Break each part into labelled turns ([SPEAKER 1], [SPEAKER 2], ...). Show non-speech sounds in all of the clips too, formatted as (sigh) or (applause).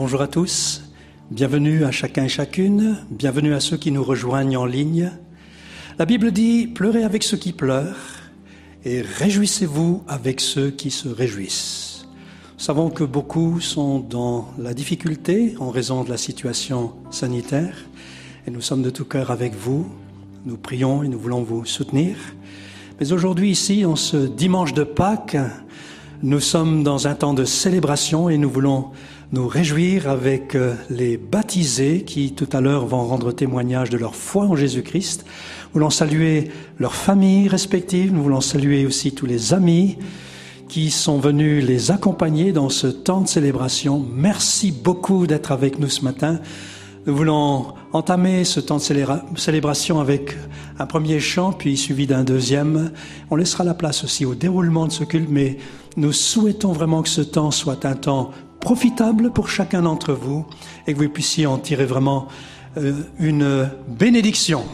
[SPEAKER 1] Bonjour à tous, bienvenue à chacun et chacune, bienvenue à ceux qui nous rejoignent en ligne. La Bible dit, pleurez avec ceux qui pleurent et réjouissez-vous avec ceux qui se réjouissent. Nous savons que beaucoup sont dans la difficulté en raison de la situation sanitaire et nous sommes de tout cœur avec vous. Nous prions et nous voulons vous soutenir. Mais aujourd'hui ici, en ce dimanche de Pâques, nous sommes dans un temps de célébration et nous voulons nous réjouir avec euh, les baptisés qui tout à l'heure vont rendre témoignage de leur foi en Jésus-Christ. Nous voulons saluer leurs familles respectives, nous voulons saluer aussi tous les amis qui sont venus les accompagner dans ce temps de célébration. Merci beaucoup d'être avec nous ce matin. Nous voulons entamer ce temps de célébration avec un premier chant, puis suivi d'un deuxième. On laissera la place aussi au déroulement de ce culte, mais nous souhaitons vraiment que ce temps soit un temps profitable pour chacun d'entre vous et que vous puissiez en tirer vraiment euh, une bénédiction.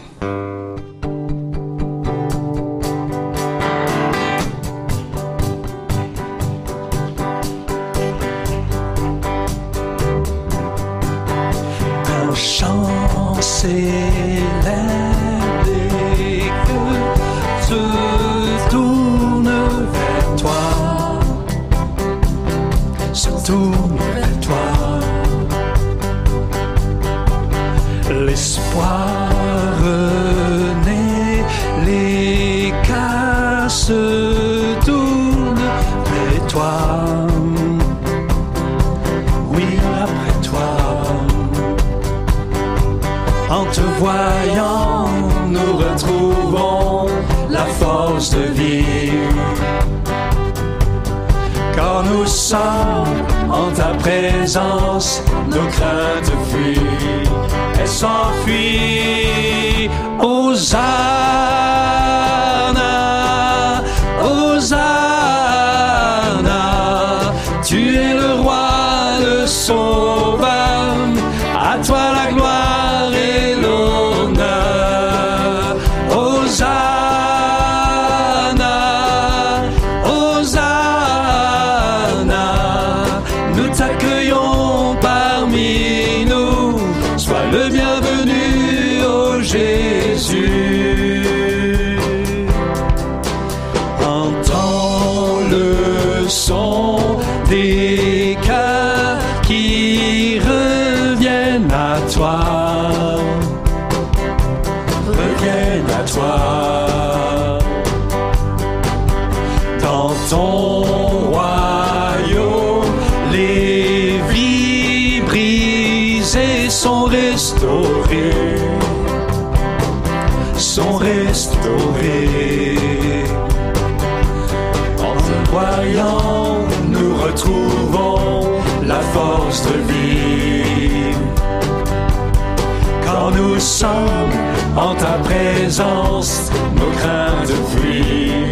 [SPEAKER 1] Présence, nos craintes fuient,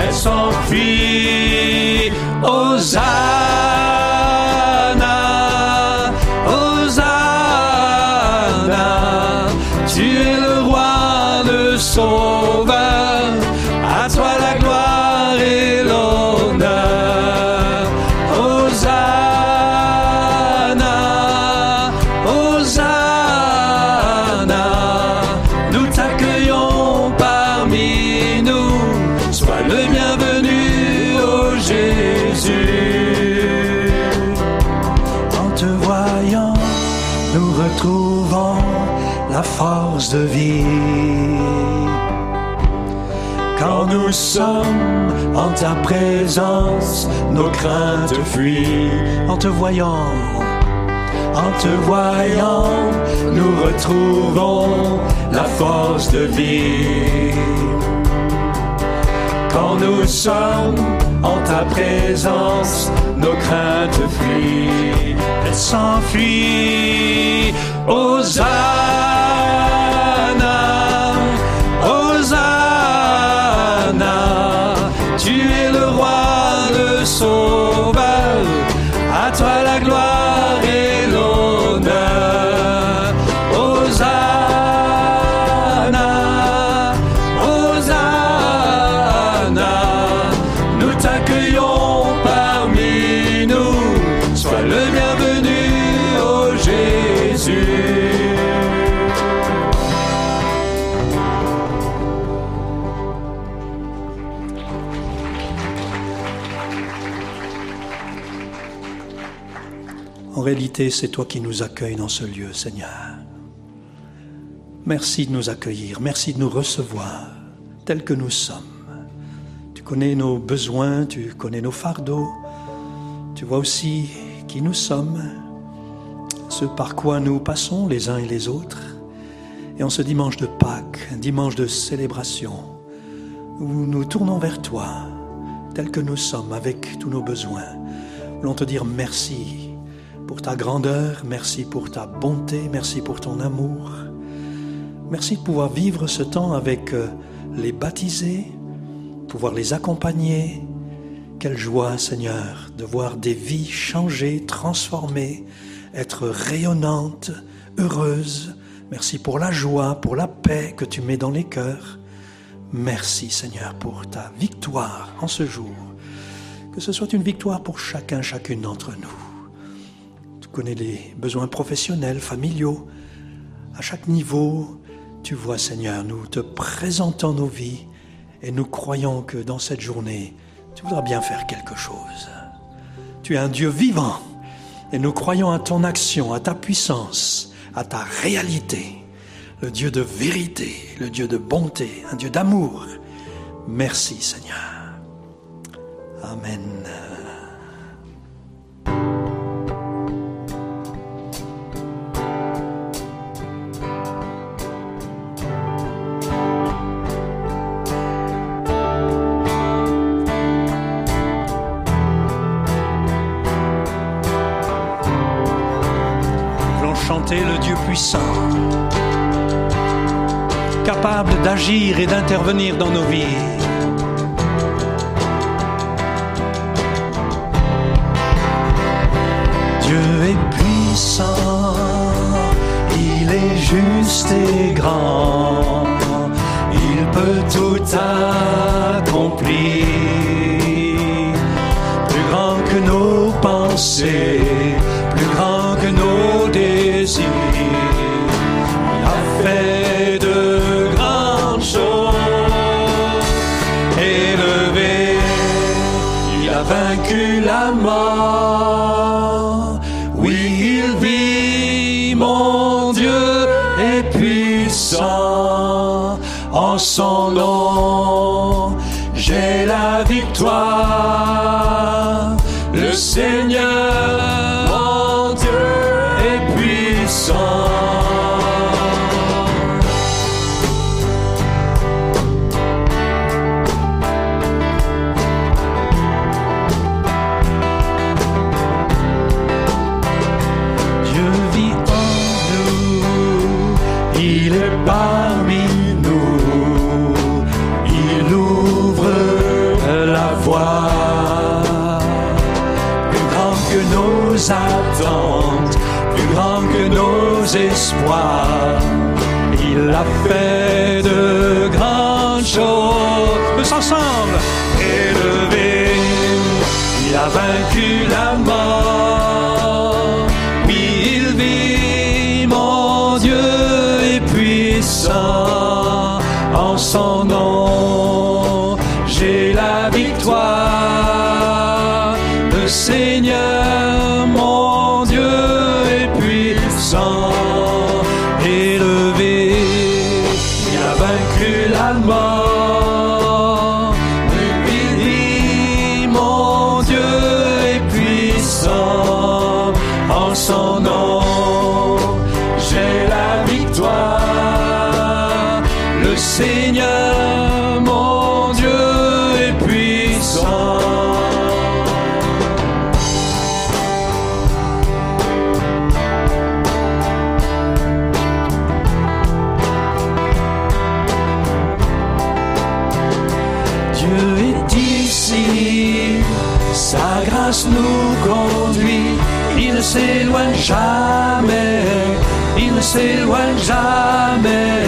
[SPEAKER 1] elles s'enfuient. Hosanna, te voyant, en te voyant, nous retrouvons la force de vie. Quand nous sommes en ta présence, nos craintes fuient, elles s'enfuient. Hosanna, c'est toi qui nous accueilles dans ce lieu, Seigneur. Merci de nous accueillir, merci de nous recevoir tels que nous sommes. Tu connais nos besoins, tu connais nos fardeaux, tu vois aussi qui nous sommes, ce par quoi nous passons les uns et les autres. Et en ce dimanche de Pâques, un dimanche de célébration, où nous tournons vers toi, tels que nous sommes, avec tous nos besoins, voulons te dire merci pour ta grandeur, merci pour ta bonté, merci pour ton amour. Merci de pouvoir vivre ce temps avec euh, les baptisés, pouvoir les accompagner. Quelle joie, Seigneur, de voir des vies changer, transformées, être rayonnantes, heureuses. Merci pour la joie, pour la paix que tu mets dans les cœurs. Merci, Seigneur, pour ta victoire en ce jour. Que ce soit une victoire pour chacun, chacune d'entre nous. Connais les besoins professionnels, familiaux, à chaque niveau. Tu vois, Seigneur, nous te présentons nos vies et nous croyons que dans cette journée, tu voudras bien faire quelque chose. Tu es un Dieu vivant et nous croyons à ton action, à ta puissance, à ta réalité. Le Dieu de vérité, le Dieu de bonté, un Dieu d'amour. Merci Seigneur. Amen. Capable d'agir et d'intervenir dans nos vies. Dieu est puissant, il est juste et grand, il peut tout accomplir, nos attentes, plus grand que nos espoirs. Il a fait de grandes choses, tous ensemble, élevé, il a vaincu conduit, il ne s'éloigne jamais, il ne s'éloigne jamais.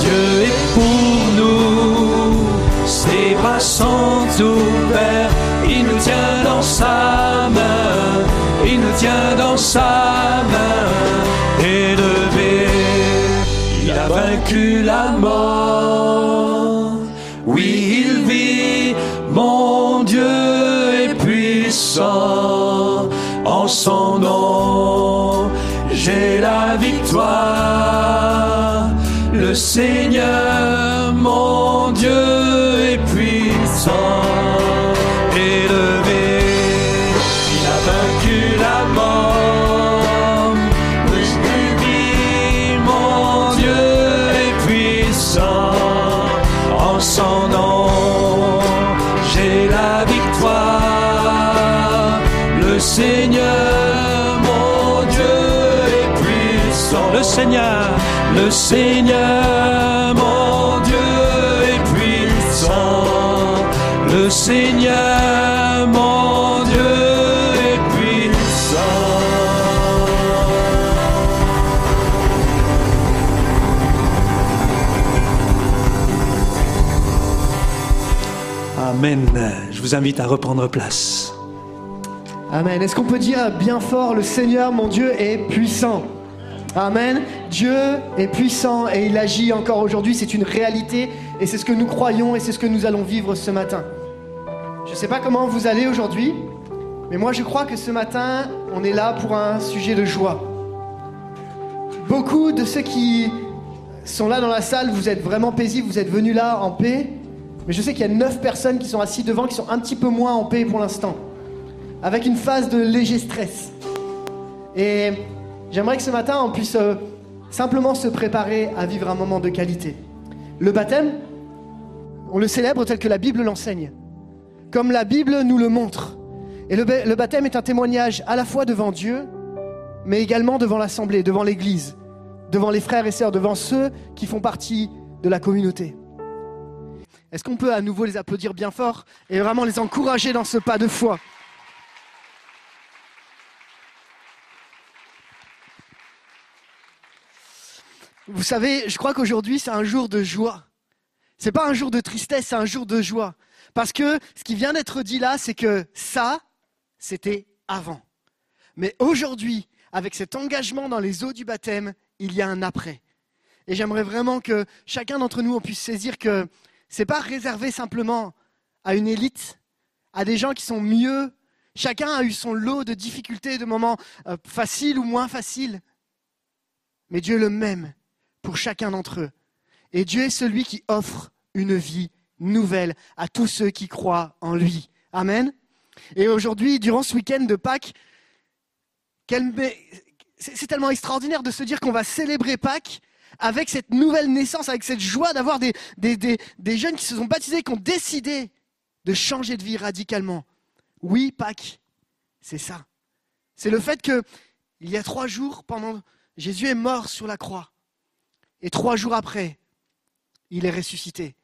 [SPEAKER 1] Dieu est pour nous, ses bras sont ouverts, il nous tient dans sa main, il nous tient dans sa main, élevé, il a vaincu la mort. Victoire. Le Seigneur, Amen. Je vous invite à reprendre place.
[SPEAKER 2] Amen. Est-ce qu'on peut dire bien fort, le Seigneur, mon Dieu, est puissant? Amen. Dieu est puissant et il agit encore aujourd'hui. C'est une réalité et c'est ce que nous croyons et c'est ce que nous allons vivre ce matin. Je ne sais pas comment vous allez aujourd'hui, mais moi je crois que ce matin, on est là pour un sujet de joie. Beaucoup de ceux qui sont là dans la salle, vous êtes vraiment paisibles, vous êtes venus là en paix. Mais je sais qu'il y a neuf personnes qui sont assises devant qui sont un petit peu moins en paix pour l'instant, avec une phase de léger stress. Et j'aimerais que ce matin on puisse euh, simplement se préparer à vivre un moment de qualité. Le baptême, on le célèbre tel que la Bible l'enseigne, comme la Bible nous le montre. Et le baptême est un témoignage à la fois devant Dieu, mais également devant l'Assemblée, devant l'Église, devant les frères et sœurs, devant ceux qui font partie de la communauté. Est-ce qu'on peut à nouveau les applaudir bien fort et vraiment les encourager dans ce pas de foi? Vous savez, je crois qu'aujourd'hui c'est un jour de joie. C'est pas un jour de tristesse, c'est un jour de joie. Parce que ce qui vient d'être dit là, c'est que ça, c'était avant. Mais aujourd'hui, avec cet engagement dans les eaux du baptême, il y a un après. Et j'aimerais vraiment que chacun d'entre nous puisse saisir que c'est pas réservé simplement à une élite, à des gens qui sont mieux. Chacun a eu son lot de difficultés, de moments euh, faciles ou moins faciles. Mais Dieu est le même pour chacun d'entre eux. Et Dieu est celui qui offre une vie nouvelle à tous ceux qui croient en lui. Amen. Et aujourd'hui, durant ce week-end de Pâques, c'est tellement extraordinaire de se dire qu'on va célébrer Pâques avec cette nouvelle naissance, avec cette joie d'avoir des, jeunes qui se sont baptisés, qui ont décidé de changer de vie radicalement. Oui, Pâques, c'est ça. C'est le fait que il y a trois jours, pendant Jésus est mort sur la croix, et trois jours après, il est ressuscité.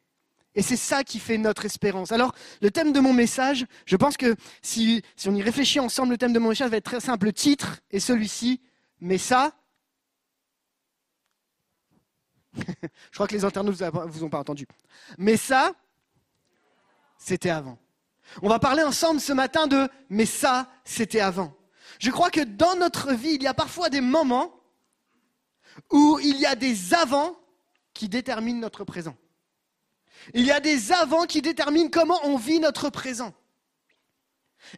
[SPEAKER 2] Et c'est ça qui fait notre espérance. Alors, le thème de mon message, je pense que si, si on y réfléchit ensemble, le thème de mon message va être très simple. Le titre est celui-ci, mais ça, (laughs) je crois que les internautes ne vous ont pas entendu. Mais ça, c'était avant. On va parler ensemble ce matin de mais ça, c'était avant. Je crois que dans notre vie, il y a parfois des moments où il y a des avant qui déterminent notre présent. Il y a des avant qui déterminent comment on vit notre présent.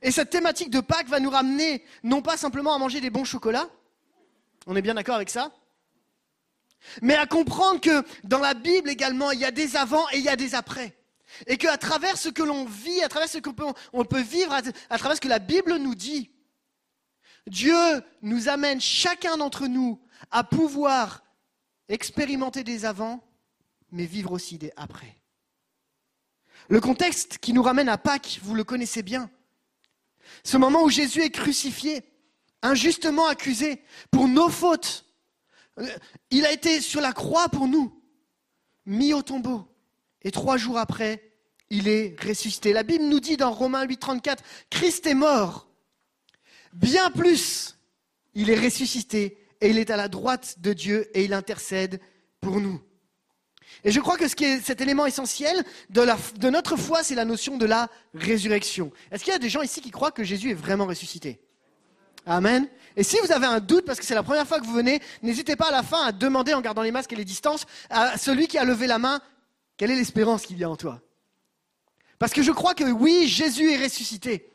[SPEAKER 2] Et cette thématique de Pâques va nous ramener non pas simplement à manger des bons chocolats, on est bien d'accord avec ça, mais à comprendre que dans la Bible également, il y a des avant et il y a des après. Et qu'à travers ce que l'on vit, à travers ce qu'on peut, peut vivre, à, à travers ce que la Bible nous dit, Dieu nous amène chacun d'entre nous à pouvoir expérimenter des avant, mais vivre aussi des après. Le contexte qui nous ramène à Pâques, vous le connaissez bien. Ce moment où Jésus est crucifié, injustement accusé pour nos fautes. Euh, Il a été sur la croix pour nous, mis au tombeau. Et trois jours après, il est ressuscité. La Bible nous dit dans Romains 8, 34, Christ est mort. Bien plus, il est ressuscité et il est à la droite de Dieu et il intercède pour nous. Et je crois que ce qui est cet élément essentiel de notre foi, c'est la notion de la résurrection. Est-ce qu'il y a des gens ici qui croient que Jésus est vraiment ressuscité? Amen. Et si vous avez un doute, parce que c'est la première fois que vous venez, n'hésitez pas à la fin à demander, en gardant les masques et les distances, à celui qui a levé la main, quelle est l'espérance qu'il y a en toi? Parce que je crois que oui, Jésus est ressuscité.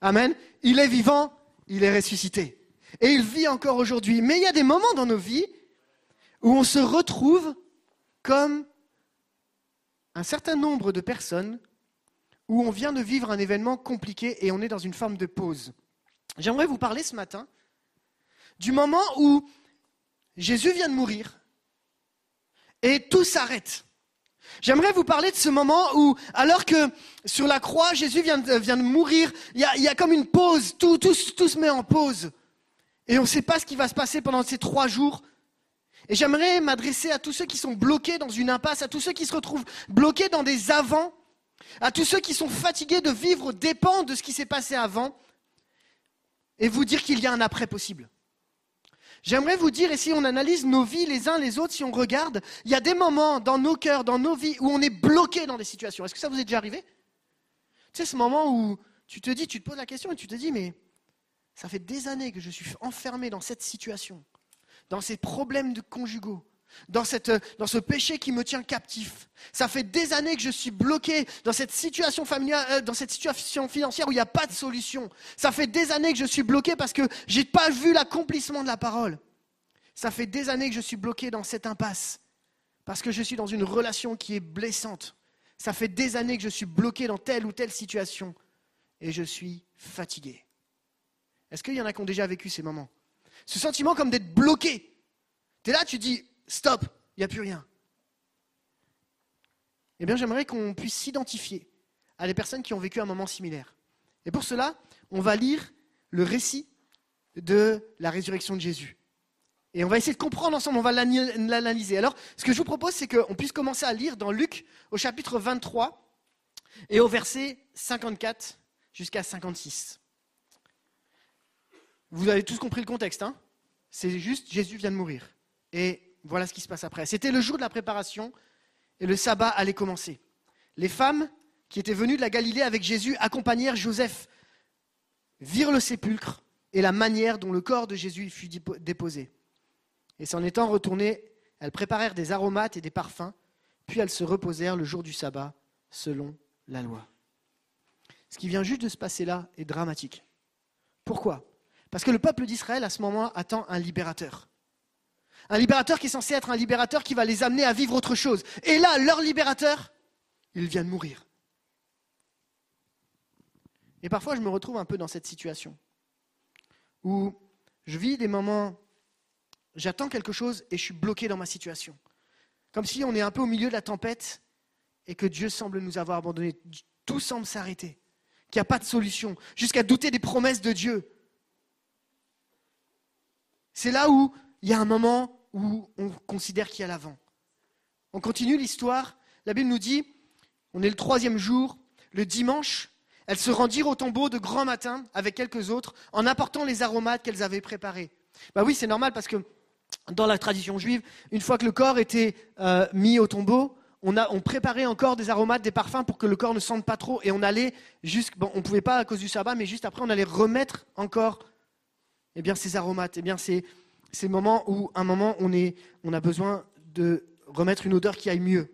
[SPEAKER 2] Amen. Il est vivant, il est ressuscité. Et il vit encore aujourd'hui. Mais il y a des moments dans nos vies où on se retrouve comme un certain nombre de personnes où on vient de vivre un événement compliqué et on est dans une forme de pause. J'aimerais vous parler ce matin du moment où Jésus vient de mourir et tout s'arrête. J'aimerais vous parler de ce moment où, alors que sur la croix, Jésus vient de, mourir, il y, a, comme une pause, tout se met en pause. Et on ne sait pas ce qui va se passer pendant ces trois jours. Et j'aimerais m'adresser à tous ceux qui sont bloqués dans une impasse, à tous ceux qui se retrouvent bloqués dans des avants, à tous ceux qui sont fatigués de vivre dépend de ce qui s'est passé avant, et vous dire qu'il y a un après possible. J'aimerais vous dire, et si on analyse nos vies les uns les autres, si on regarde, il y a des moments dans nos cœurs, dans nos vies, où on est bloqué dans des situations. Est-ce que ça vous est déjà arrivé? Tu sais, ce moment où tu te dis, tu te poses la question et tu te dis, mais ça fait des années que je suis enfermé dans cette situation, dans ces problèmes de conjugaux, dans, cette, dans ce péché qui me tient captif. Ça fait des années que je suis bloqué dans cette situation familiale, euh, dans cette situation financière où il n'y a pas de solution. Ça fait des années que je suis bloqué parce que je n'ai pas vu l'accomplissement de la parole. Ça fait des années que je suis bloqué dans cette impasse parce que je suis dans une relation qui est blessante. Ça fait des années que je suis bloqué dans telle ou telle situation et je suis fatigué. Est-ce qu'il y en a qui ont déjà vécu ces moments? Ce sentiment comme d'être bloqué. Tu es là, tu dis, stop, il n'y a plus rien. Eh bien, j'aimerais qu'on puisse s'identifier à des personnes qui ont vécu un moment similaire. Et pour cela, on va lire le récit de la résurrection de Jésus. Et on va essayer de comprendre ensemble, on va l'analyser. Alors, ce que je vous propose, c'est qu'on puisse commencer à lire dans Luc au chapitre 23 et au verset 54 jusqu'à 56. Vous avez tous compris le contexte, hein? C'est juste Jésus vient de mourir. Et voilà ce qui se passe après. C'était le jour de la préparation et le sabbat allait commencer. Les femmes qui étaient venues de la Galilée avec Jésus accompagnèrent Joseph, virent le sépulcre et la manière dont le corps de Jésus fut déposé. Et s'en étant retournées, elles préparèrent des aromates et des parfums, puis elles se reposèrent le jour du sabbat selon la loi. Ce qui vient juste de se passer là est dramatique. Pourquoi? Parce que le peuple d'Israël, à ce moment, attend un libérateur. Un libérateur qui est censé être un libérateur qui va les amener à vivre autre chose. Et là, leur libérateur, il vient de mourir. Et parfois, je me retrouve un peu dans cette situation où je vis des moments, j'attends quelque chose et je suis bloqué dans ma situation. Comme si on est un peu au milieu de la tempête et que Dieu semble nous avoir abandonnés. Tout semble s'arrêter, qu'il n'y a pas de solution, jusqu'à douter des promesses de Dieu. C'est là où il y a un moment où on considère qu'il y a l'avant. On continue l'histoire. La Bible nous dit, on est le troisième jour, le dimanche, elles se rendirent au tombeau de grand matin avec quelques autres en apportant les aromates qu'elles avaient préparés. Bah oui, c'est normal parce que dans la tradition juive, une fois que le corps était euh, mis au tombeau, on, préparait encore des aromates, des parfums pour que le corps ne sente pas trop. Et on allait juste, bon, on ne pouvait pas à cause du sabbat, mais juste après, on allait remettre encore eh bien, ces aromates. Eh bien, c'est c'est le moment où, un moment, on a besoin de remettre une odeur qui aille mieux.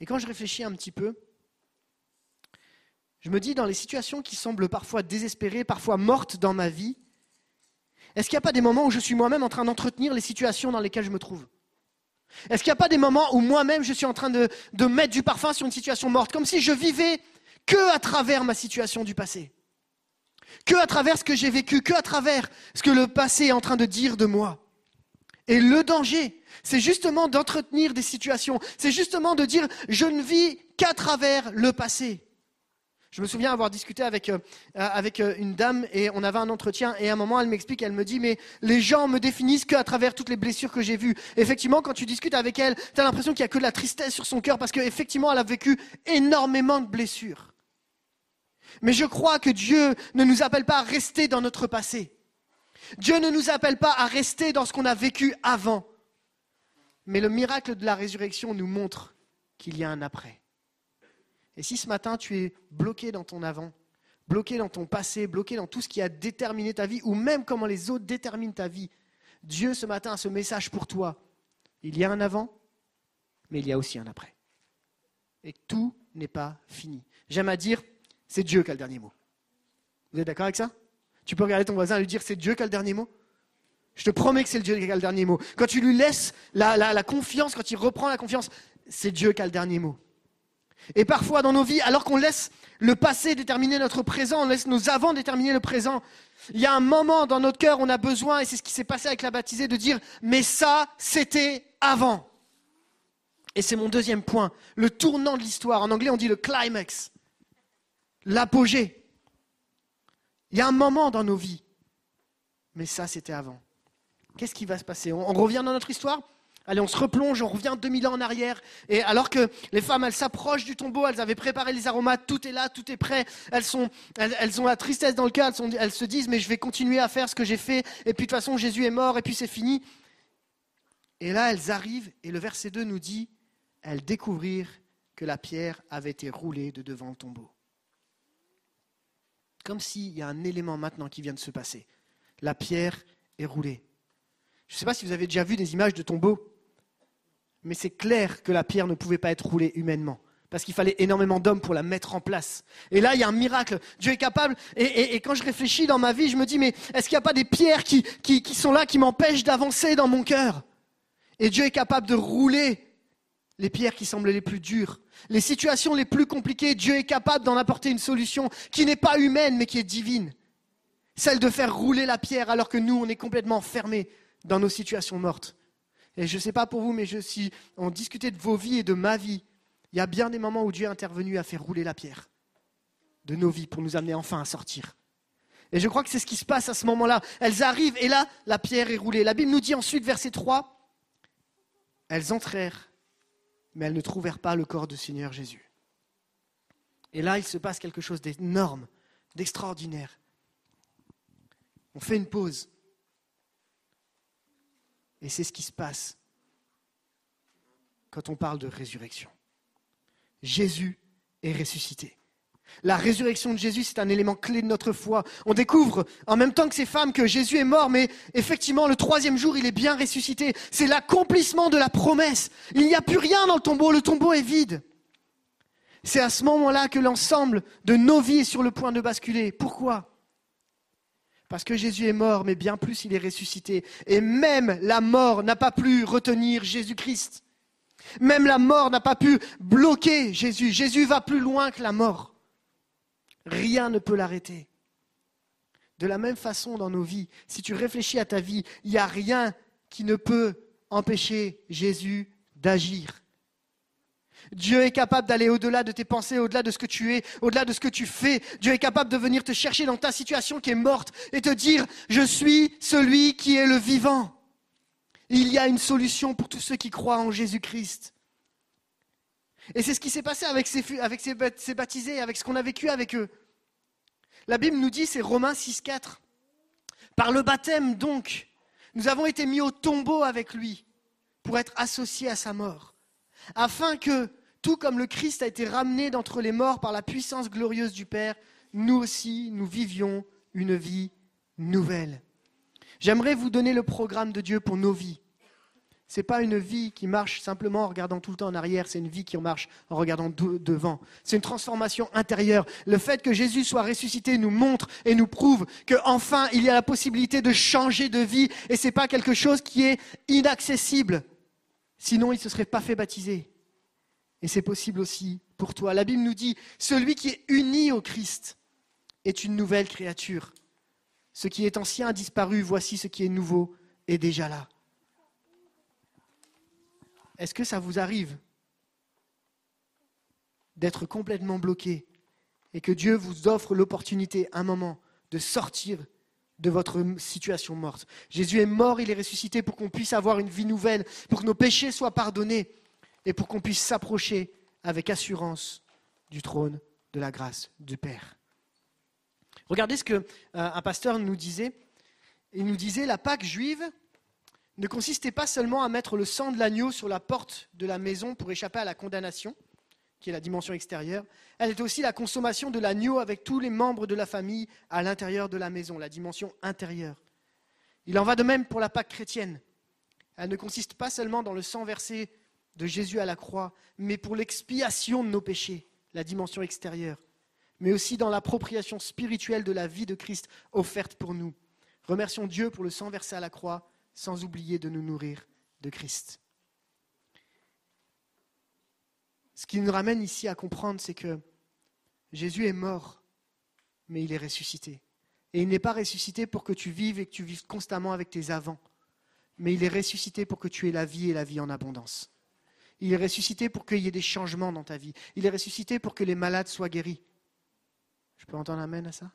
[SPEAKER 2] Et quand je réfléchis un petit peu, je me dis, dans les situations qui semblent parfois désespérées, parfois mortes dans ma vie, est-ce qu'il n'y a pas des moments où je suis moi-même en train d'entretenir les situations dans lesquelles je me trouve? Est-ce qu'il n'y a pas des moments où moi-même je suis en train de, de mettre du parfum sur une situation morte, comme si je vivais que à travers ma situation du passé? Que à travers ce que j'ai vécu, que à travers ce que le passé est en train de dire de moi. Et le danger, c'est justement d'entretenir des situations, c'est justement de dire je ne vis qu'à travers le passé. Je me souviens avoir discuté avec, euh, euh, une dame et on avait un entretien et à un moment elle m'explique, elle me dit mais les gens me définissent qu'à travers toutes les blessures que j'ai vues. Effectivement, quand tu discutes avec elle, tu as l'impression qu'il n'y a que de la tristesse sur son cœur parce qu'effectivement elle a vécu énormément de blessures. Mais je crois que Dieu ne nous appelle pas à rester dans notre passé. Dieu ne nous appelle pas à rester dans ce qu'on a vécu avant. Mais le miracle de la résurrection nous montre qu'il y a un après. Et si ce matin tu es bloqué dans ton avant, bloqué dans ton passé, bloqué dans tout ce qui a déterminé ta vie, ou même comment les autres déterminent ta vie, Dieu ce matin a ce message pour toi. Il y a un avant, mais il y a aussi un après. Et tout n'est pas fini. J'aime à dire, c'est Dieu qui a le dernier mot. Vous êtes d'accord avec ça? Tu peux regarder ton voisin et lui dire c'est Dieu qui a le dernier mot? Je te promets que c'est Dieu qui a le dernier mot. Quand tu lui laisses la, la confiance, quand il reprend la confiance, c'est Dieu qui a le dernier mot. Et parfois dans nos vies, alors qu'on laisse le passé déterminer notre présent, on laisse nos avants déterminer le présent, il y a un moment dans notre cœur, on a besoin, et c'est ce qui s'est passé avec la baptisée, de dire, mais ça, c'était avant. Et c'est mon deuxième point, le tournant de l'histoire. En anglais, on dit le climax, l'apogée. Il y a un moment dans nos vies, mais ça, c'était avant. Qu'est-ce qui va se passer? On, revient dans notre histoire? Allez, on se replonge, on revient 2000 ans en arrière. Et alors que les femmes, elles s'approchent du tombeau, elles avaient préparé les aromates, tout est là, tout est prêt. Elles, sont, elles, ont la tristesse dans le cœur, elles, elles se disent, mais je vais continuer à faire ce que j'ai fait. Et puis de toute façon, Jésus est mort, et puis c'est fini. Et là, elles arrivent, et le verset 2 nous dit, elles découvrirent que la pierre avait été roulée de devant le tombeau. Comme s'il y a un élément maintenant qui vient de se passer. La pierre est roulée. Je ne sais pas si vous avez déjà vu des images de tombeaux mais c'est clair que la pierre ne pouvait pas être roulée humainement. Parce qu'il fallait énormément d'hommes pour la mettre en place. Et là, il y a un miracle. Dieu est capable. Et, quand je réfléchis dans ma vie, je me dis, mais est-ce qu'il n'y a pas des pierres qui, qui sont là, qui m'empêchent d'avancer dans mon cœur? Et Dieu est capable de rouler les pierres qui semblent les plus dures. Les situations les plus compliquées, Dieu est capable d'en apporter une solution qui n'est pas humaine, mais qui est divine. Celle de faire rouler la pierre alors que nous, on est complètement fermés dans nos situations mortes. Et je ne sais pas pour vous, mais je, si on discutait de vos vies et de ma vie, il y a bien des moments où Dieu est intervenu à faire rouler la pierre de nos vies pour nous amener enfin à sortir. Et je crois que c'est ce qui se passe à ce moment-là. Elles arrivent et là, la pierre est roulée. La Bible nous dit ensuite, verset 3, elles entrèrent, mais elles ne trouvèrent pas le corps du Seigneur Jésus. Et là, il se passe quelque chose d'énorme, d'extraordinaire. On fait une pause. Et c'est ce qui se passe quand on parle de résurrection. Jésus est ressuscité. La résurrection de Jésus, c'est un élément clé de notre foi. On découvre en même temps que ces femmes que Jésus est mort, mais effectivement, le troisième jour, il est bien ressuscité. C'est l'accomplissement de la promesse. Il n'y a plus rien dans le tombeau, le tombeau est vide. C'est à ce moment-là que l'ensemble de nos vies est sur le point de basculer. Pourquoi? Parce que Jésus est mort, mais bien plus, il est ressuscité. Et même la mort n'a pas pu retenir Jésus-Christ. Même la mort n'a pas pu bloquer Jésus. Jésus va plus loin que la mort. Rien ne peut l'arrêter. De la même façon dans nos vies, si tu réfléchis à ta vie, il n'y a rien qui ne peut empêcher Jésus d'agir. Dieu est capable d'aller au-delà de tes pensées, au-delà de ce que tu es, au-delà de ce que tu fais. Dieu est capable de venir te chercher dans ta situation qui est morte et te dire, je suis celui qui est le vivant. Il y a une solution pour tous ceux qui croient en Jésus-Christ. Et c'est ce qui s'est passé avec ces, avec baptisés, avec ce qu'on a vécu avec eux. La Bible nous dit, c'est Romains 6,4. Par le baptême, donc, nous avons été mis au tombeau avec lui pour être associés à sa mort, afin que, tout comme le Christ a été ramené d'entre les morts par la puissance glorieuse du Père, nous aussi, nous vivions une vie nouvelle. J'aimerais vous donner le programme de Dieu pour nos vies. Ce n'est pas une vie qui marche simplement en regardant tout le temps en arrière, c'est une vie qui marche en regardant devant. C'est une transformation intérieure. Le fait que Jésus soit ressuscité nous montre et nous prouve qu'enfin il y a la possibilité de changer de vie et ce n'est pas quelque chose qui est inaccessible. Sinon, il ne se serait pas fait baptiser. Et c'est possible aussi pour toi. La Bible nous dit, celui qui est uni au Christ est une nouvelle créature. Ce qui est ancien a disparu, voici ce qui est nouveau est déjà là. Est-ce que ça vous arrive d'être complètement bloqué et que Dieu vous offre l'opportunité, un moment, de sortir de votre situation morte? Jésus est mort, il est ressuscité pour qu'on puisse avoir une vie nouvelle, pour que nos péchés soient pardonnés et pour qu'on puisse s'approcher avec assurance du trône de la grâce du Père. Regardez ce qu'un euh, pasteur nous disait. Il nous disait, la Pâque juive ne consistait pas seulement à mettre le sang de l'agneau sur la porte de la maison pour échapper à la condamnation, qui est la dimension extérieure, elle était aussi la consommation de l'agneau avec tous les membres de la famille à l'intérieur de la maison, la dimension intérieure. Il en va de même pour la Pâque chrétienne. Elle ne consiste pas seulement dans le sang versé de Jésus à la croix, mais pour l'expiation de nos péchés, la dimension extérieure. mais aussi dans l'appropriation spirituelle de la vie de Christ offerte pour nous. Remercions Dieu pour le sang versé à la croix, sans oublier de nous nourrir de Christ. Ce qui nous ramène ici à comprendre, c'est que Jésus est mort, mais il est ressuscité. Et il n'est pas ressuscité pour que tu vives et que tu vives constamment avec tes avants, mais il est ressuscité pour que tu aies la vie et la vie en abondance. Il est ressuscité pour qu'il y ait des changements dans ta vie. Il est ressuscité pour que les malades soient guéris. Je peux entendre amène à ça?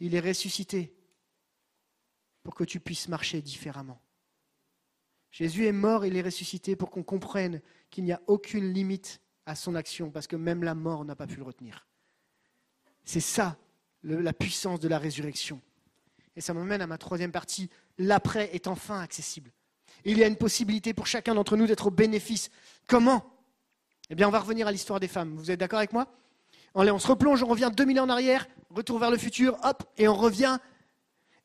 [SPEAKER 2] Il est ressuscité pour que tu puisses marcher différemment. Jésus est mort, il est ressuscité pour qu'on comprenne qu'il n'y a aucune limite à son action, parce que même la mort n'a pas pu le retenir. C'est ça, la puissance de la résurrection. Et ça m'amène à ma troisième partie. L'après est enfin accessible. Il y a une possibilité pour chacun d'entre nous d'être au bénéfice. Comment? Eh bien, on va revenir à l'histoire des femmes. Vous êtes d'accord avec moi? Allez, on se replonge, on revient 2000 ans en arrière, retour vers le futur, hop, et on revient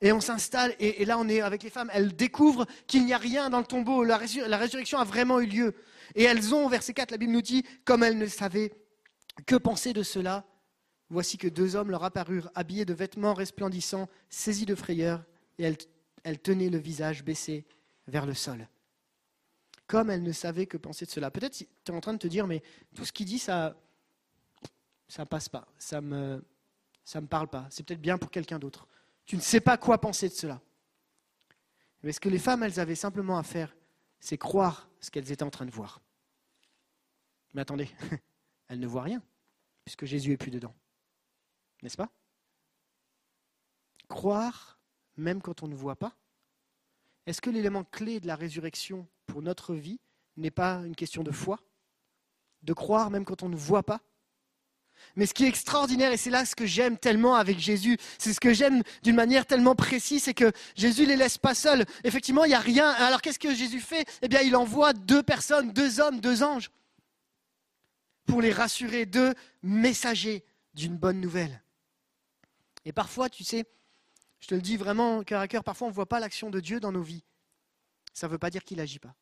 [SPEAKER 2] et on s'installe, et, là on est avec les femmes, elles découvrent qu'il n'y a rien dans le tombeau, la, résurrection a vraiment eu lieu. Et elles ont, verset 4, la Bible nous dit, comme elles ne savaient que penser de cela, voici que deux hommes leur apparurent, habillés de vêtements resplendissants, saisis de frayeur, et elles, elles tenaient le visage baissé vers le sol. Comme elles ne savaient que penser de cela. Peut-être tu es en train de te dire, mais tout ce qu'il dit, ça ça passe pas, ça me, ça me parle pas. C'est peut-être bien pour quelqu'un d'autre. Tu ne sais pas quoi penser de cela. Mais ce que les femmes, elles avaient simplement à faire, c'est croire ce qu'elles étaient en train de voir. Mais attendez, (laughs) elles ne voient rien, puisque Jésus est plus dedans. N'est-ce pas? Croire, même quand on ne voit pas. Est-ce que l'élément clé de la résurrection pour notre vie n'est pas une question de foi? De croire même quand on ne voit pas? Mais ce qui est extraordinaire, et c'est là ce que j'aime tellement avec Jésus, c'est ce que j'aime d'une manière tellement précise, c'est que Jésus ne les laisse pas seuls. Effectivement, il n'y a rien. Alors qu'est-ce que Jésus fait? Eh bien, il envoie deux personnes, deux hommes, deux anges, pour les rassurer, deux messagers d'une bonne nouvelle. Et parfois, tu sais, je te le dis vraiment cœur à cœur, parfois on ne voit pas l'action de Dieu dans nos vies. Ça ne veut pas dire qu'il n'agit pas.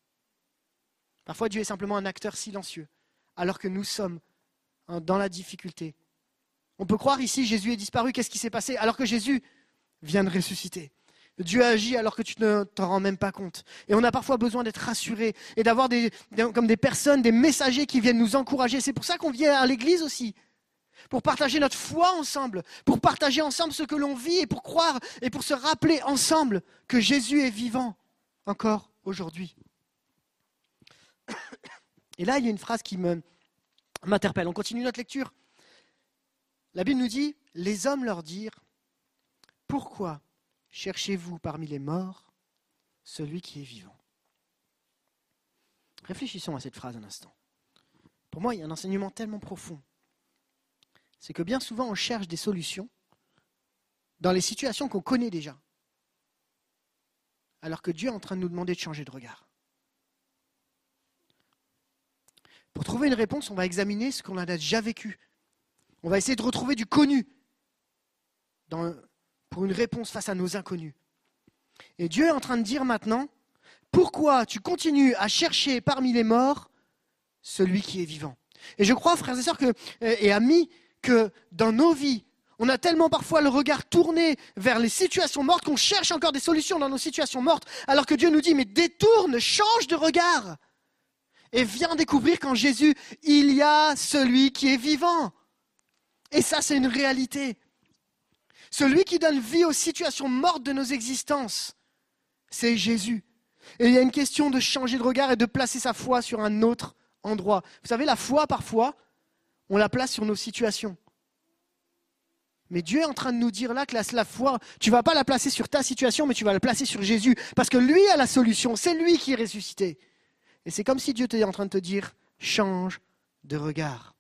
[SPEAKER 2] Parfois, Dieu est simplement un acteur silencieux, alors que nous sommes dans la difficulté. On peut croire ici Jésus est disparu, qu'est-ce qui s'est passé Alors que Jésus vient de ressusciter. Dieu agit alors que tu ne t'en rends même pas compte. Et on a parfois besoin d'être rassuré et d'avoir des, comme des personnes, des messagers qui viennent nous encourager. C'est pour ça qu'on vient à l'église aussi. Pour partager notre foi ensemble, pour partager ensemble ce que l'on vit et pour croire et pour se rappeler ensemble que Jésus est vivant encore aujourd'hui. (coughs) Et là, il y a une phrase qui me, m'interpelle. On continue notre lecture. La Bible nous dit, les hommes leur dirent, pourquoi cherchez-vous parmi les morts celui qui est vivant? Réfléchissons à cette phrase un instant. Pour moi, il y a un enseignement tellement profond. C'est que bien souvent, on cherche des solutions dans les situations qu'on connaît déjà, alors que Dieu est en train de nous demander de changer de regard. Pour trouver une réponse, on va examiner ce qu'on a déjà vécu. On va essayer de retrouver du connu pour une réponse face à nos inconnus. Et Dieu est en train de dire maintenant, pourquoi tu continues à chercher parmi les morts celui qui est vivant? Et je crois, frères et sœurs que, et amis, que dans nos vies, on a tellement parfois le regard tourné vers les situations mortes qu'on cherche encore des solutions dans nos situations mortes, alors que Dieu nous dit, mais détourne, change de regard et viens découvrir qu'en Jésus, il y a celui qui est vivant. Et ça, c'est une réalité. Celui qui donne vie aux situations mortes de nos existences, c'est Jésus. Et il y a une question de changer de regard et de placer sa foi sur un autre endroit. Vous savez, la foi, parfois, on la place sur nos situations. Mais Dieu est en train de nous dire là que la, la foi, tu ne vas pas la placer sur ta situation, mais tu vas la placer sur Jésus. Parce que lui a la solution, c'est lui qui est ressuscité. Et c'est comme si Dieu était en train de te dire, change de regard.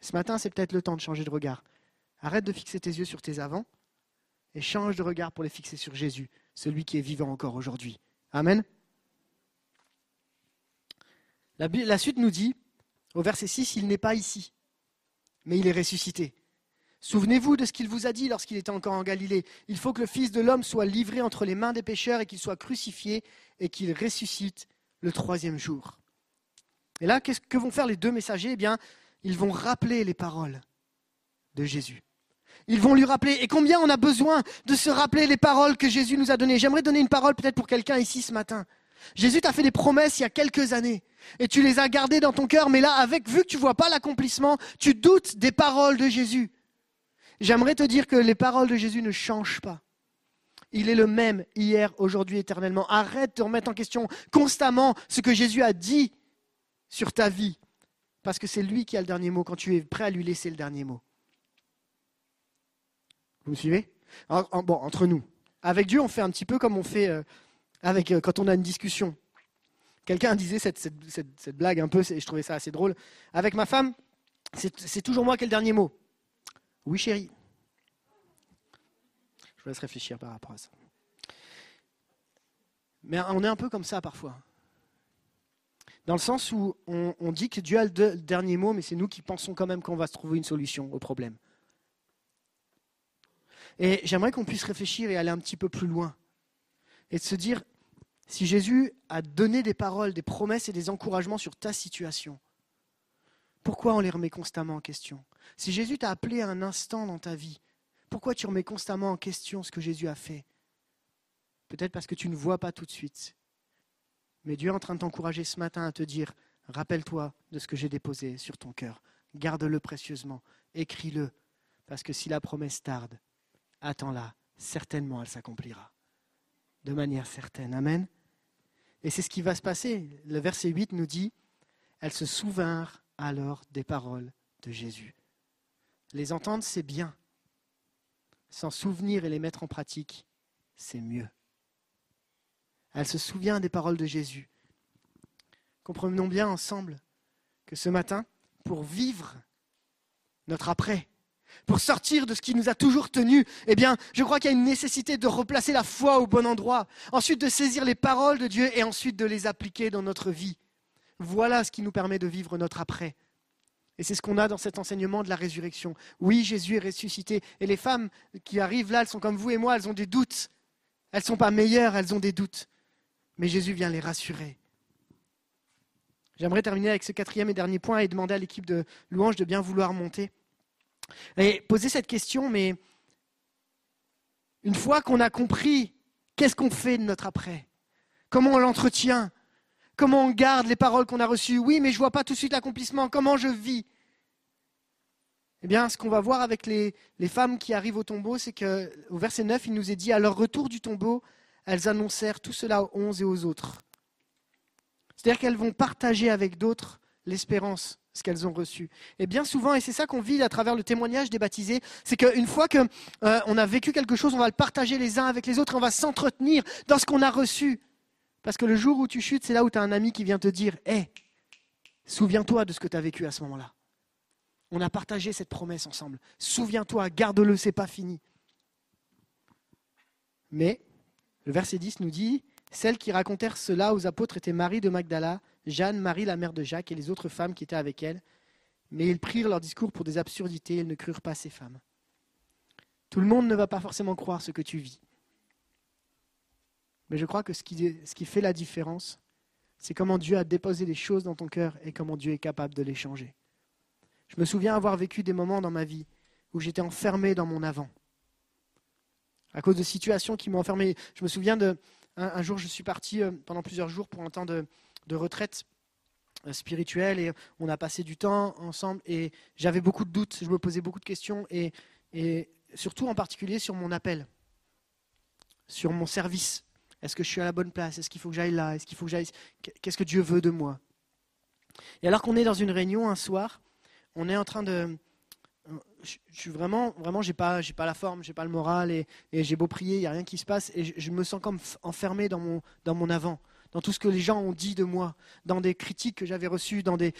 [SPEAKER 2] Ce matin, c'est peut-être le temps de changer de regard. Arrête de fixer tes yeux sur tes avants et change de regard pour les fixer sur Jésus, celui qui est vivant encore aujourd'hui. Amen. La, suite nous dit, au verset 6, il n'est pas ici, mais il est ressuscité. Souvenez-vous de ce qu'il vous a dit lorsqu'il était encore en Galilée. Il faut que le Fils de l'homme soit livré entre les mains des pécheurs et qu'il soit crucifié et qu'il ressuscite le troisième jour. Et là, qu'est-ce que vont faire les deux messagers? Eh bien, ils vont rappeler les paroles de Jésus. Ils vont lui rappeler. Et combien on a besoin de se rappeler les paroles que Jésus nous a données. J'aimerais donner une parole peut-être pour quelqu'un ici ce matin. Jésus t'a fait des promesses il y a quelques années et tu les as gardées dans ton cœur, mais là, avec vu que tu vois pas l'accomplissement, tu doutes des paroles de Jésus. J'aimerais te dire que les paroles de Jésus ne changent pas. Il est le même hier, aujourd'hui, éternellement. Arrête de remettre en question constamment ce que Jésus a dit sur ta vie, parce que c'est lui qui a le dernier mot quand tu es prêt à lui laisser le dernier mot. Vous me suivez? Bon, entre nous. Avec Dieu, on fait un petit peu comme on fait euh, avec, euh, quand on a une discussion. Quelqu'un disait cette, blague un peu, et je trouvais ça assez drôle. Avec ma femme, c'est toujours moi qui ai le dernier mot. Oui, chérie. Je vous laisse réfléchir par rapport à ça. Mais on est un peu comme ça parfois. Dans le sens où on, dit que Dieu a le dernier mot, mais c'est nous qui pensons quand même qu'on va se trouver une solution au problème. Et j'aimerais qu'on puisse réfléchir et aller un petit peu plus loin. Et de se dire, si Jésus a donné des paroles, des promesses et des encouragements sur ta situation, pourquoi on les remet constamment en question? Si Jésus t'a appelé à un instant dans ta vie, pourquoi tu remets constamment en question ce que Jésus a fait? Peut-être parce que tu ne vois pas tout de suite. Mais Dieu est en train de t'encourager ce matin à te dire, rappelle-toi de ce que j'ai déposé sur ton cœur. Garde-le précieusement, écris-le, parce que si la promesse tarde, attends-la, certainement elle s'accomplira. De manière certaine. Amen. Et c'est ce qui va se passer. Le verset 8 nous dit, elles se souvinrent alors des paroles de Jésus. Les entendre, c'est bien. S'en souvenir et les mettre en pratique, c'est mieux. Elle se souvient des paroles de Jésus. Comprenons bien ensemble que ce matin, pour vivre notre après, pour sortir de ce qui nous a toujours tenus, eh bien, je crois qu'il y a une nécessité de replacer la foi au bon endroit, ensuite de saisir les paroles de Dieu et ensuite de les appliquer dans notre vie. Voilà ce qui nous permet de vivre notre après. Et c'est ce qu'on a dans cet enseignement de la résurrection. Oui, Jésus est ressuscité. Et les femmes qui arrivent là, elles sont comme vous et moi, elles ont des doutes. Elles ne sont pas meilleures, elles ont des doutes. Mais Jésus vient les rassurer. J'aimerais terminer avec ce quatrième et dernier point et demander à l'équipe de louange de bien vouloir monter. Et poser cette question, mais une fois qu'on a compris, qu'est-ce qu'on fait de notre après Comment on l'entretient Comment on garde les paroles qu'on a reçues? Oui, mais je ne vois pas tout de suite l'accomplissement. Comment je vis? Eh bien, ce qu'on va voir avec les, femmes qui arrivent au tombeau, c'est qu'au verset 9, il nous est dit, à leur retour du tombeau, elles annoncèrent tout cela aux onze et aux autres. C'est-à-dire qu'elles vont partager avec d'autres l'espérance ce qu'elles ont reçu. Et bien souvent, et c'est ça qu'on vit à travers le témoignage des baptisés, c'est qu'une fois qu'on euh, a vécu quelque chose, on va le partager les uns avec les autres, on va s'entretenir dans ce qu'on a reçu. Parce que le jour où tu chutes, c'est là où tu as un ami qui vient te dire Hé, souviens-toi de ce que tu as vécu à ce moment-là. On a partagé cette promesse ensemble. Souviens-toi, garde-le, c'est pas fini. Mais le verset 10 nous dit Celles qui racontèrent cela aux apôtres étaient Marie de Magdala, Jeanne, Marie, la mère de Jacques, et les autres femmes qui étaient avec elle. Mais ils prirent leur discours pour des absurdités, ils ne crurent pas ces femmes. Tout le monde ne va pas forcément croire ce que tu vis. Mais je crois que ce qui, fait la différence, c'est comment Dieu a déposé des choses dans ton cœur et comment Dieu est capable de les changer. Je me souviens avoir vécu des moments dans ma vie où j'étais enfermé dans mon avant. À cause de situations qui m'ont enfermé. Je me souviens de. un jour, je suis parti euh, pendant plusieurs jours pour un temps de, retraite euh, spirituelle et on a passé du temps ensemble et j'avais beaucoup de doutes, je me posais beaucoup de questions et surtout en particulier sur mon appel, sur mon service. Est-ce que je suis à la bonne place? Est-ce qu'il faut que j'aille là? Est-ce qu'il faut que j'aille Qu'est-ce que Dieu veut de moi? Et alors qu'on est dans une réunion un soir, on est en train de je, suis vraiment, vraiment, j'ai pas, pas la forme, j'ai pas le moral et, j'ai beau prier, il y a rien qui se passe et je, me sens comme enfermé dans mon, avant dans tout ce que les gens ont dit de moi, dans des critiques que j'avais reçues, dans des,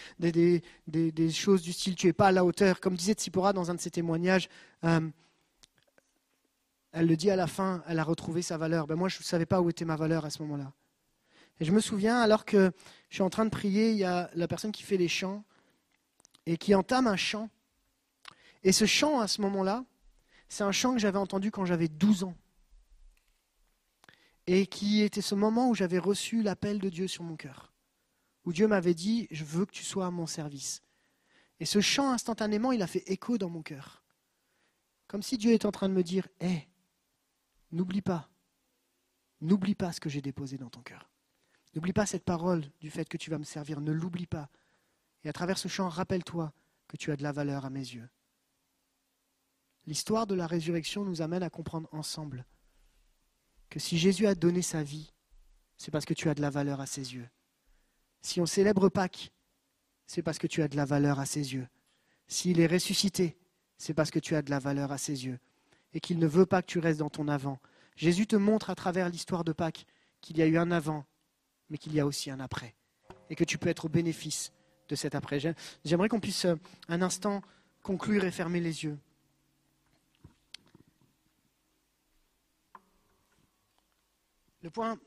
[SPEAKER 2] choses du style tu n'es pas à la hauteur. Comme disait Tsipora dans un de ses témoignages, euh, elle le dit à la fin, elle a retrouvé sa valeur. Ben moi, je ne savais pas où était ma valeur à ce moment-là. Et je me souviens, alors que je suis en train de prier, il y a la personne qui fait les chants et qui entame un chant. Et ce chant, à ce moment-là, c'est un chant que j'avais entendu quand j'avais 12 ans et qui était ce moment où j'avais reçu l'appel de Dieu sur mon cœur, où Dieu m'avait dit, je veux que tu sois à mon service. Et ce chant, instantanément, il a fait écho dans mon cœur. Comme si Dieu est en train de me dire, hé, n'oublie pas, n'oublie pas ce que j'ai déposé dans ton cœur. N'oublie pas cette parole du fait que tu vas me servir, ne l'oublie pas. Et à travers ce chant, rappelle-toi que tu as de la valeur à mes yeux. L'histoire de la résurrection nous amène à comprendre ensemble que si Jésus a donné sa vie, c'est parce que tu as de la valeur à ses yeux. Si on célèbre Pâques, c'est parce que tu as de la valeur à ses yeux. S'il est ressuscité, c'est parce que tu as de la valeur à ses yeux et qu'il ne veut pas que tu restes dans ton avant. Jésus te montre à travers l'histoire de Pâques qu'il y a eu un avant, mais qu'il y a aussi un après, et que tu peux être au bénéfice de cet après. J'aimerais qu'on puisse euh, un instant conclure et fermer les yeux. Le point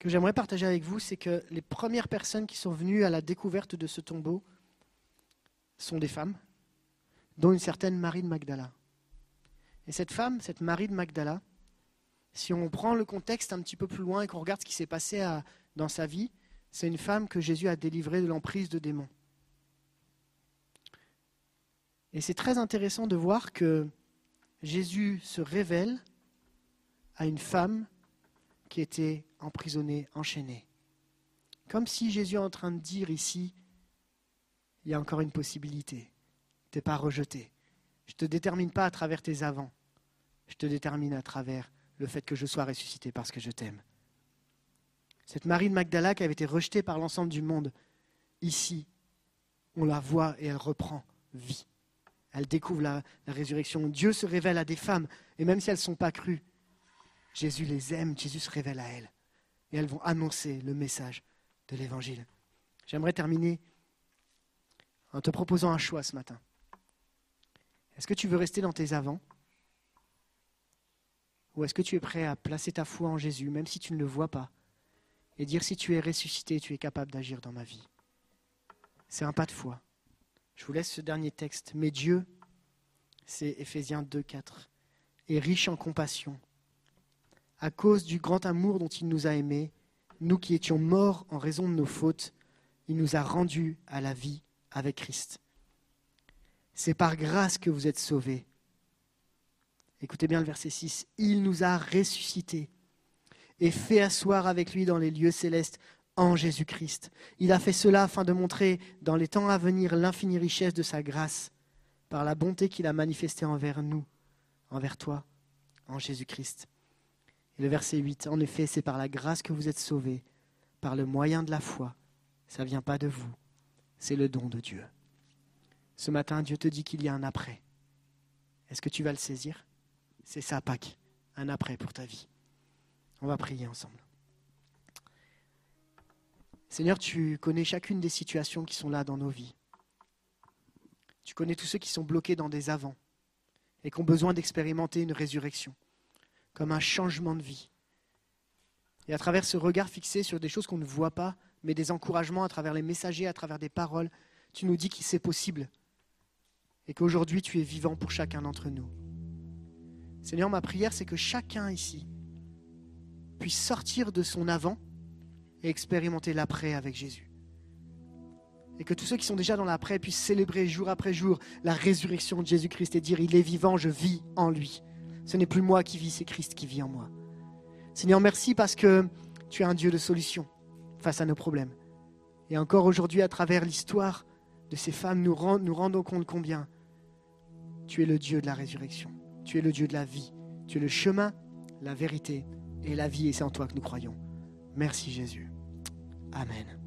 [SPEAKER 2] que j'aimerais partager avec vous, c'est que les premières personnes qui sont venues à la découverte de ce tombeau sont des femmes, dont une certaine Marie de Magdala. Et cette femme, cette Marie de Magdala, si on prend le contexte un petit peu plus loin et qu'on regarde ce qui s'est passé dans sa vie, c'est une femme que Jésus a délivrée de l'emprise de démons. Et c'est très intéressant de voir que Jésus se révèle à une femme qui était emprisonné, enchaîné. Comme si Jésus est en train de dire ici, il y a encore une possibilité. Tu n'es pas rejeté. Je ne te détermine pas à travers tes avants. Je te détermine à travers le fait que je sois ressuscité parce que je t'aime. Cette Marie de Magdala qui avait été rejetée par l'ensemble du monde, ici, on la voit et elle reprend vie. Elle découvre la, la résurrection. Dieu se révèle à des femmes, et même si elles ne sont pas crues, Jésus les aime, Jésus se révèle à elles et elles vont annoncer le message de l'Évangile. J'aimerais terminer en te proposant un choix ce matin. Est-ce que tu veux rester dans tes avants? Ou est-ce que tu es prêt à placer ta foi en Jésus, même si tu ne le vois pas, et dire si tu es ressuscité, tu es capable d'agir dans ma vie? C'est un pas de foi. Je vous laisse ce dernier texte. Mais Dieu, c'est Éphésiens 2, 4, est riche en compassion à cause du grand amour dont il nous a aimés, nous qui étions morts en raison de nos fautes, il nous a rendus à la vie avec Christ. C'est par grâce que vous êtes sauvés. Écoutez bien le verset 6. Il nous a ressuscités et fait asseoir avec lui dans les lieux célestes en Jésus-Christ. Il a fait cela afin de montrer dans les temps à venir l'infinie richesse de sa grâce par la bonté qu'il a manifestée envers nous, envers toi, en Jésus-Christ. Et le verset 8, en effet, c'est par la grâce que vous êtes sauvés, par le moyen de la foi. Ça ne vient pas de vous, c'est le don de Dieu. Ce matin, Dieu te dit qu'il y a un après. Est-ce que tu vas le saisir? C'est ça, Pâques, un après pour ta vie. On va prier ensemble. Seigneur, tu connais chacune des situations qui sont là dans nos vies. Tu connais tous ceux qui sont bloqués dans des avants et qui ont besoin d'expérimenter une résurrection comme un changement de vie. Et à travers ce regard fixé sur des choses qu'on ne voit pas, mais des encouragements à travers les messagers, à travers des paroles, tu nous dis que c'est possible et qu'aujourd'hui tu es vivant pour chacun d'entre nous. Seigneur, ma prière, c'est que chacun ici puisse sortir de son avant et expérimenter l'après avec Jésus. Et que tous ceux qui sont déjà dans l'après puissent célébrer jour après jour la résurrection de Jésus-Christ et dire, il est vivant, je vis en lui. Ce n'est plus moi qui vis, c'est Christ qui vit en moi. Seigneur, merci parce que tu es un Dieu de solution face à nos problèmes. Et encore aujourd'hui, à travers l'histoire de ces femmes, nous, nous rendons compte combien tu es le Dieu de la résurrection. Tu es le Dieu de la vie. Tu es le chemin, la vérité et la vie. Et c'est en toi que nous croyons. Merci Jésus. Amen.